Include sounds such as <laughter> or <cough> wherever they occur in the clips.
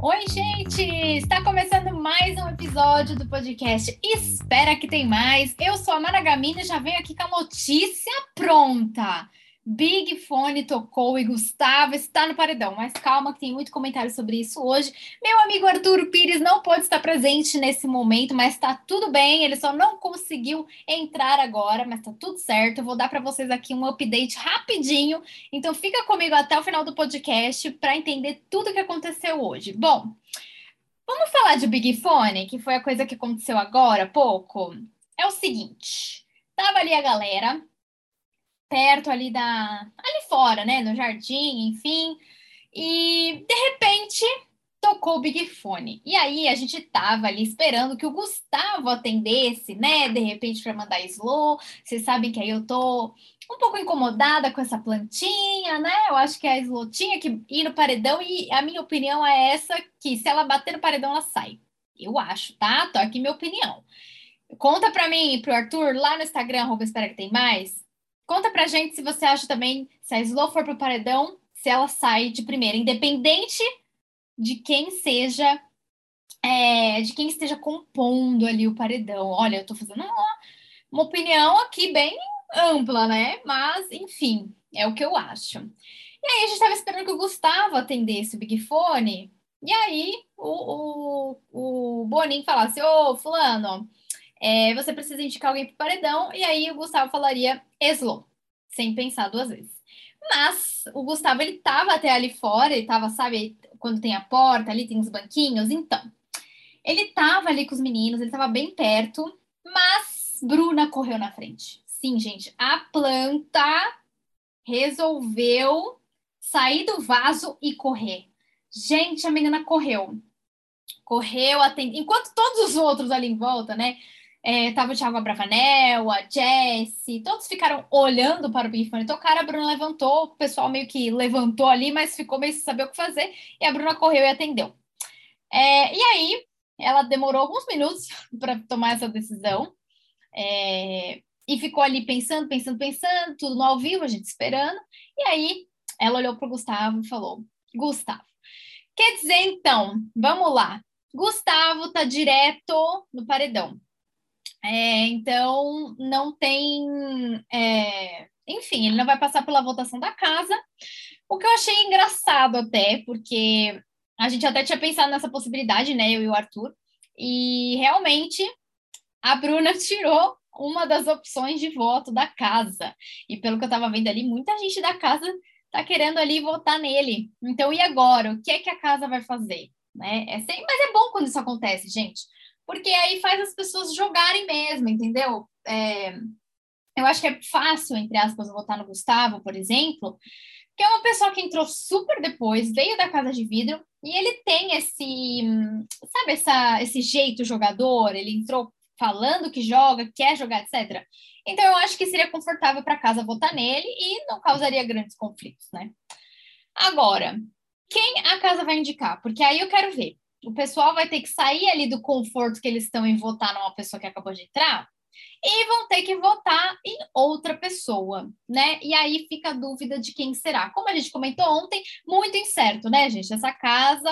Oi, gente! Está começando mais um episódio do podcast Espera que tem mais. Eu sou a Mara Gamina e já venho aqui com a notícia pronta. Big Fone tocou e Gustavo está no paredão. Mas calma, que tem muito comentário sobre isso hoje. Meu amigo Arthur Pires não pode estar presente nesse momento, mas está tudo bem. Ele só não conseguiu entrar agora, mas está tudo certo. Eu vou dar para vocês aqui um update rapidinho. Então fica comigo até o final do podcast para entender tudo o que aconteceu hoje. Bom, vamos falar de Big Fone, que foi a coisa que aconteceu agora há pouco. É o seguinte, tava ali a galera perto ali da. ali fora, né? No jardim, enfim. E de repente tocou o Big Fone. E aí a gente tava ali esperando que o Gustavo atendesse, né? De repente para mandar slow. Vocês sabem que aí eu tô um pouco incomodada com essa plantinha, né? Eu acho que a slow tinha que ir no paredão e a minha opinião é essa que se ela bater no paredão ela sai. Eu acho, tá? Tô aqui minha opinião. Conta para mim, pro Arthur, lá no Instagram, arroba espera que tem mais, Conta pra gente se você acha também, se a Slow for pro paredão, se ela sai de primeira, independente de quem seja, é, de quem esteja compondo ali o paredão. Olha, eu tô fazendo uma, uma opinião aqui bem ampla, né? Mas, enfim, é o que eu acho. E aí a gente estava esperando que o Gustavo atendesse o Big Fone. E aí o, o, o Boninho falasse, ô, fulano, é, você precisa indicar alguém para o paredão, e aí o Gustavo falaria Slow, sem pensar duas vezes. Mas o Gustavo, ele tava até ali fora, ele tava, sabe, quando tem a porta, ali tem os banquinhos, então. Ele tava ali com os meninos, ele tava bem perto, mas Bruna correu na frente. Sim, gente, a planta resolveu sair do vaso e correr. Gente, a menina correu. Correu, atend... enquanto todos os outros ali em volta, né? É, tava o Thiago Abravanel, a Jessie, todos ficaram olhando para o Big Fone tocar. A Bruna levantou, o pessoal meio que levantou ali, mas ficou meio sem saber o que fazer. E a Bruna correu e atendeu. É, e aí, ela demorou alguns minutos <laughs> para tomar essa decisão. É, e ficou ali pensando, pensando, pensando, tudo no ao vivo, a gente esperando. E aí, ela olhou para o Gustavo e falou: Gustavo, quer dizer então, vamos lá. Gustavo tá direto no paredão. É, então, não tem. É, enfim, ele não vai passar pela votação da casa, o que eu achei engraçado até, porque a gente até tinha pensado nessa possibilidade, né, eu e o Arthur, e realmente a Bruna <laughs> tirou uma das opções de voto da casa. E pelo que eu estava vendo ali, muita gente da casa está querendo ali votar nele. Então, e agora? O que é que a casa vai fazer? Né? É sem... Mas é bom quando isso acontece, gente porque aí faz as pessoas jogarem mesmo, entendeu? É, eu acho que é fácil, entre aspas, votar no Gustavo, por exemplo, que é uma pessoa que entrou super depois, veio da casa de vidro, e ele tem esse, sabe, essa, esse jeito jogador, ele entrou falando que joga, quer jogar, etc. Então eu acho que seria confortável para casa votar nele e não causaria grandes conflitos, né? Agora, quem a casa vai indicar? Porque aí eu quero ver o pessoal vai ter que sair ali do conforto que eles estão em votar numa pessoa que acabou de entrar e vão ter que votar em outra pessoa, né? E aí fica a dúvida de quem será. Como a gente comentou ontem, muito incerto, né, gente? Essa casa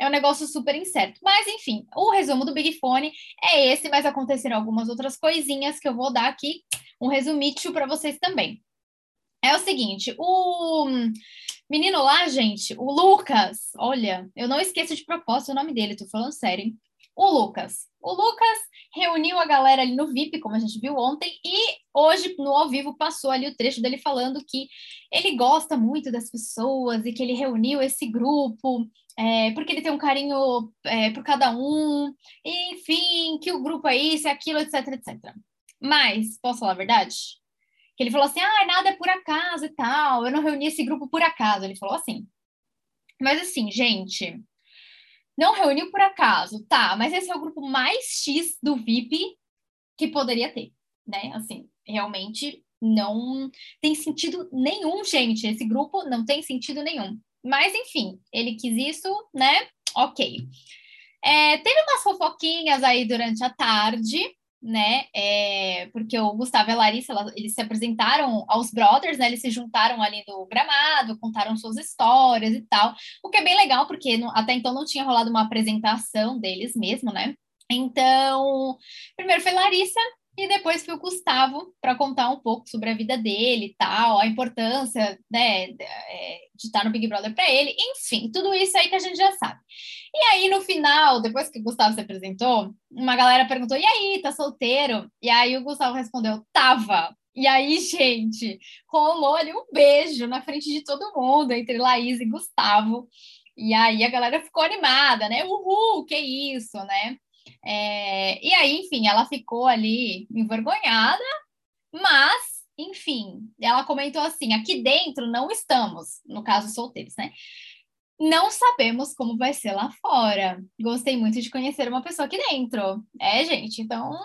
é um negócio super incerto. Mas, enfim, o resumo do Big Fone é esse, mas aconteceram algumas outras coisinhas que eu vou dar aqui um resumício para vocês também. É o seguinte, o Menino lá, gente, o Lucas, olha, eu não esqueço de propósito o nome dele, tô falando sério, hein? O Lucas. O Lucas reuniu a galera ali no VIP, como a gente viu ontem, e hoje, no ao vivo, passou ali o trecho dele falando que ele gosta muito das pessoas e que ele reuniu esse grupo, é, porque ele tem um carinho é, por cada um, enfim, que o grupo é isso, é aquilo, etc, etc. Mas, posso falar a verdade? Que ele falou assim: ah, nada é por acaso e tal, eu não reuni esse grupo por acaso. Ele falou assim. Mas assim, gente, não reuniu por acaso, tá, mas esse é o grupo mais X do VIP que poderia ter, né? Assim, realmente não tem sentido nenhum, gente. Esse grupo não tem sentido nenhum. Mas, enfim, ele quis isso, né? Ok. É, teve umas fofoquinhas aí durante a tarde, né? É, porque o Gustavo e a Larissa, eles se apresentaram aos brothers, né? Eles se juntaram ali no gramado, contaram suas histórias e tal. O que é bem legal, porque não, até então não tinha rolado uma apresentação deles mesmo, né? Então, primeiro foi Larissa, e depois foi o Gustavo para contar um pouco sobre a vida dele e tal, a importância né, é, de estar no Big Brother para ele, enfim, tudo isso aí que a gente já sabe. E aí, no final, depois que o Gustavo se apresentou, uma galera perguntou: e aí, tá solteiro? E aí o Gustavo respondeu: tava. E aí, <laughs> gente, rolou ali um beijo na frente de todo mundo, entre Laís e Gustavo. E aí a galera ficou animada, né? Uhul, que isso, né? É, e aí, enfim, ela ficou ali envergonhada, mas, enfim, ela comentou assim: aqui dentro não estamos, no caso solteiros, né? Não sabemos como vai ser lá fora. Gostei muito de conhecer uma pessoa aqui dentro. É, gente, então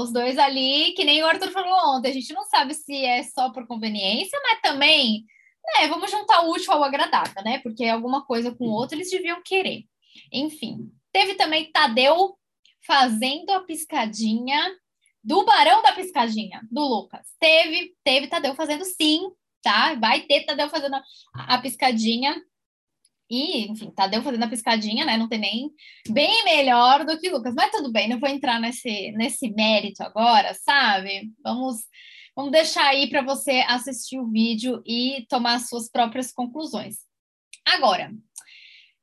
os dois ali, que nem o Arthur falou ontem, a gente não sabe se é só por conveniência, mas também, né, vamos juntar o útil ao agradável, né? Porque alguma coisa com o outro eles deviam querer. Enfim, teve também Tadeu fazendo a piscadinha do Barão da Piscadinha, do Lucas. Teve, teve Tadeu fazendo sim, tá? Vai ter Tadeu fazendo a, piscadinha. E, enfim, Tadeu fazendo a piscadinha, né? Não tem nem bem melhor do que Lucas. Mas tudo bem, não vou entrar nesse, nesse mérito agora, sabe? Vamos, vamos deixar aí para você assistir o vídeo e tomar suas próprias conclusões. Agora,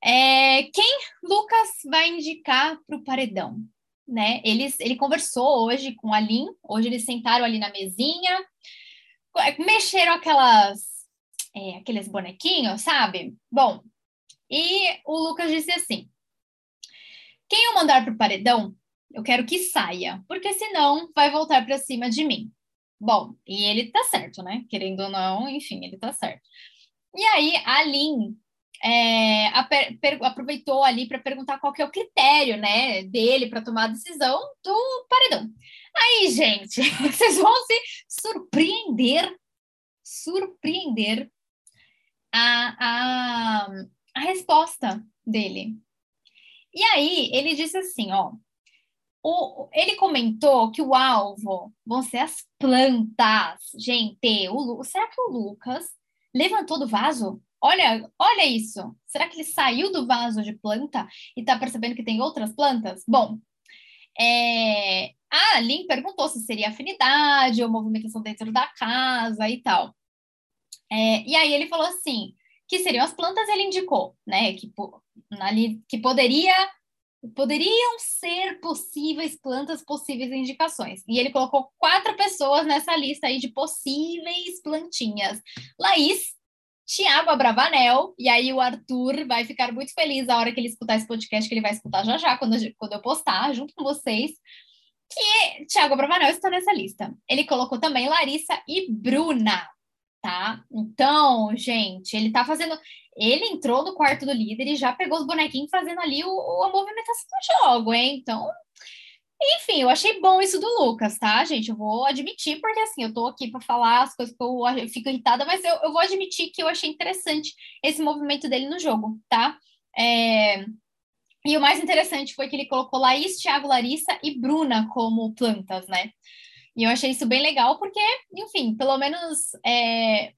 é, quem Lucas vai indicar para o paredão? Né? Ele conversou hoje com a Lin, hoje eles sentaram ali na mesinha, mexeram aquelas, é, aqueles bonequinhos, sabe? Bom, e o Lucas disse assim: quem eu mandar para o paredão, eu quero que saia, porque senão vai voltar para cima de mim. Bom, e ele tá certo, né? Querendo ou não, enfim, ele tá certo. E aí a Lin é, aproveitou ali para perguntar qual que é o critério, né, dele para tomar a decisão do paredão. Aí, gente, <laughs> vocês vão se surpreender, surpreender a, a, a resposta dele. E aí, ele disse assim, ó, o, ele comentou que o alvo vão ser as plantas. Gente, o, será que o Lucas levantou do vaso? Olha, olha isso. Será que ele saiu do vaso de planta e está percebendo que tem outras plantas? Bom, é... a Lin perguntou se seria afinidade ou movimentação dentro da casa e tal. É... E aí ele falou assim, que seriam as plantas, ele indicou, né, que, ali, que poderia poderiam ser possíveis plantas, possíveis indicações. E ele colocou quatro pessoas nessa lista aí de possíveis plantinhas. Laís, Tiago Abravanel, e aí o Arthur vai ficar muito feliz a hora que ele escutar esse podcast, que ele vai escutar já já, quando, quando eu postar, junto com vocês, que Tiago Abravanel está nessa lista. Ele colocou também Larissa e Bruna, tá? Então, gente, ele tá fazendo... Ele entrou no quarto do líder e já pegou os bonequinhos fazendo ali o, o a movimentação do jogo, hein? Então, enfim, eu achei bom isso do Lucas, tá, gente? Eu vou admitir, porque assim, eu tô aqui para falar as coisas que eu, fico irritada, mas eu, eu, vou admitir que eu achei interessante esse movimento dele no jogo, tá? É... E o mais interessante foi que ele colocou Laís, Thiago, Larissa e Bruna como plantas, né? E eu achei isso bem legal, porque, enfim, pelo menos é...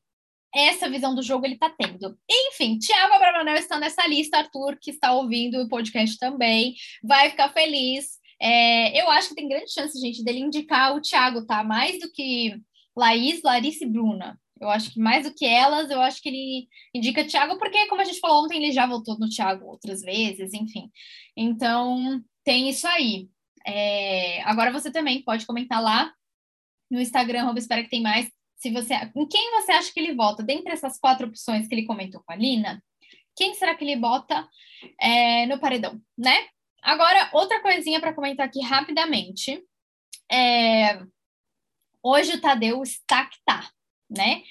essa visão do jogo ele tá tendo. Enfim, Thiago Abravanel está nessa lista, Arthur, que está ouvindo o podcast também, vai ficar feliz. É, eu acho que tem grande chance, gente, dele indicar o Thiago, tá? Mais do que Laís, Larissa e Bruna. Eu acho que mais do que elas, eu acho que ele indica Thiago, porque, como a gente falou ontem, ele já voltou no Thiago outras vezes, enfim. Então, tem isso aí. É, agora você também pode comentar lá no Instagram, Rob, espera que tem mais. Se você, em quem você acha que ele vota? Dentre essas quatro opções que ele comentou com a Lina, quem será que ele bota é, no paredão, né? Agora, outra coisinha para comentar aqui rapidamente. É... Hoje o Tadeu está que tá, né?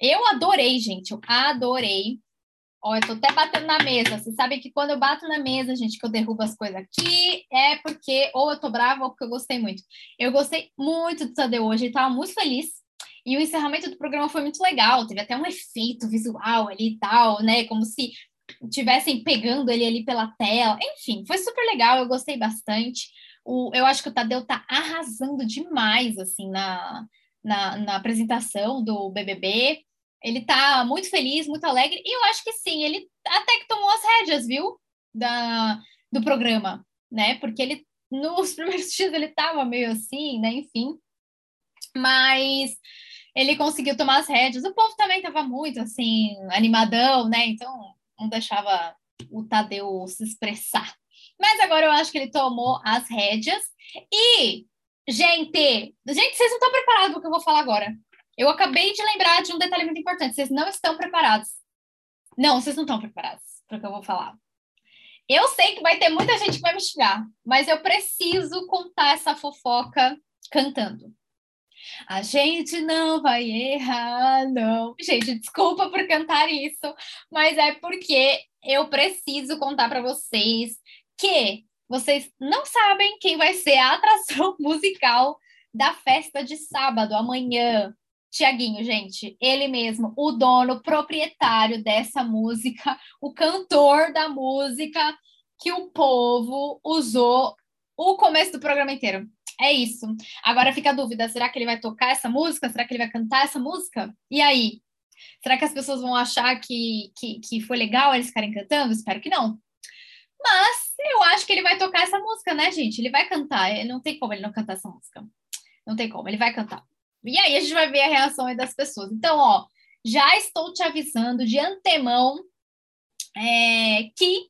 Eu adorei, gente, eu adorei. Ó, eu tô até batendo na mesa. Vocês sabem que quando eu bato na mesa, gente, que eu derrubo as coisas aqui, é porque ou eu tô brava ou porque eu gostei muito. Eu gostei muito do Tadeu hoje, ele tava muito feliz. E o encerramento do programa foi muito legal, teve até um efeito visual ali e tal, né? Como se tivessem pegando ele ali pela tela. Enfim, foi super legal, eu gostei bastante. O, eu acho que o Tadeu tá arrasando demais, assim, na, na, na apresentação do BBB. Ele tá muito feliz, muito alegre, e eu acho que sim, ele até que tomou as rédeas, viu? Da, do programa, né? Porque ele, nos <laughs> primeiros dias, ele tava meio assim, né? Enfim. Mas ele conseguiu tomar as rédeas. O povo também tava muito, assim, animadão, né? Então, não deixava o Tadeu se expressar. Mas agora eu acho que ele tomou as rédeas. E, gente, gente, vocês não estão preparados para o que eu vou falar agora. Eu acabei de lembrar de um detalhe muito importante. Vocês não estão preparados. Não, vocês não estão preparados para o que eu vou falar. Eu sei que vai ter muita gente que vai me xingar, mas eu preciso contar essa fofoca cantando. A gente não vai errar, não. Gente, desculpa por cantar isso, mas é porque eu preciso contar para vocês que vocês não sabem quem vai ser a atração <laughs> musical da festa de sábado, amanhã. Tiaguinho, gente, ele mesmo, o dono, proprietário dessa música, o cantor da música que o povo usou o começo do programa inteiro. É isso. Agora fica a dúvida: será que ele vai tocar essa música? Será que ele vai cantar essa música? E aí? Será que as pessoas vão achar que, que, que foi legal eles ficarem cantando? Espero que não. Mas eu acho que ele vai tocar essa música, né, gente? Ele vai cantar. Não tem como ele não cantar essa música. Não tem como, ele vai cantar. E aí a gente vai ver a reação das pessoas. Então, ó, já estou te avisando de antemão é, que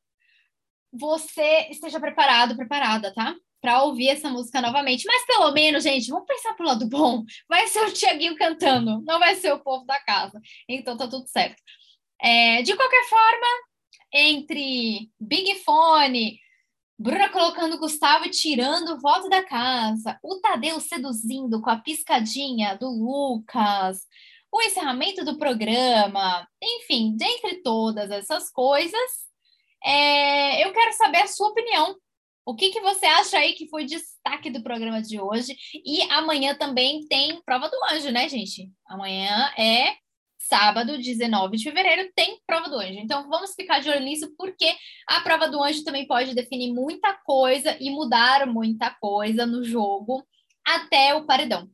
você esteja preparado, preparada, tá? Para ouvir essa música novamente. Mas pelo menos, gente, vamos pensar pro lado bom. Vai ser o Tiaguinho cantando, não vai ser o povo da casa. Então tá tudo certo. É, de qualquer forma, entre Big Fone, Bruna colocando Gustavo e tirando o voto da casa, o Tadeu seduzindo com a piscadinha do Lucas, o encerramento do programa, enfim, dentre todas essas coisas, é, eu quero saber a sua opinião. O que, que você acha aí que foi destaque do programa de hoje? E amanhã também tem prova do anjo, né, gente? Amanhã é sábado, 19 de fevereiro, tem prova do anjo. Então, vamos ficar de olho nisso, porque a prova do anjo também pode definir muita coisa e mudar muita coisa no jogo até o paredão.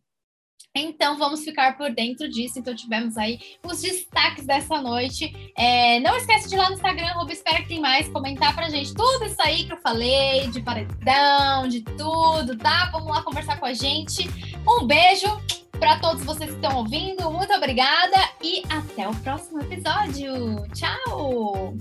Então, vamos ficar por dentro disso. Então, tivemos aí os destaques dessa noite. É, não esquece de ir lá no Instagram, arroba espera que tem mais, comentar pra gente tudo isso aí que eu falei, de paredão, de tudo, tá? Vamos lá conversar com a gente. Um beijo para todos vocês que estão ouvindo, muito obrigada e até o próximo episódio. Tchau!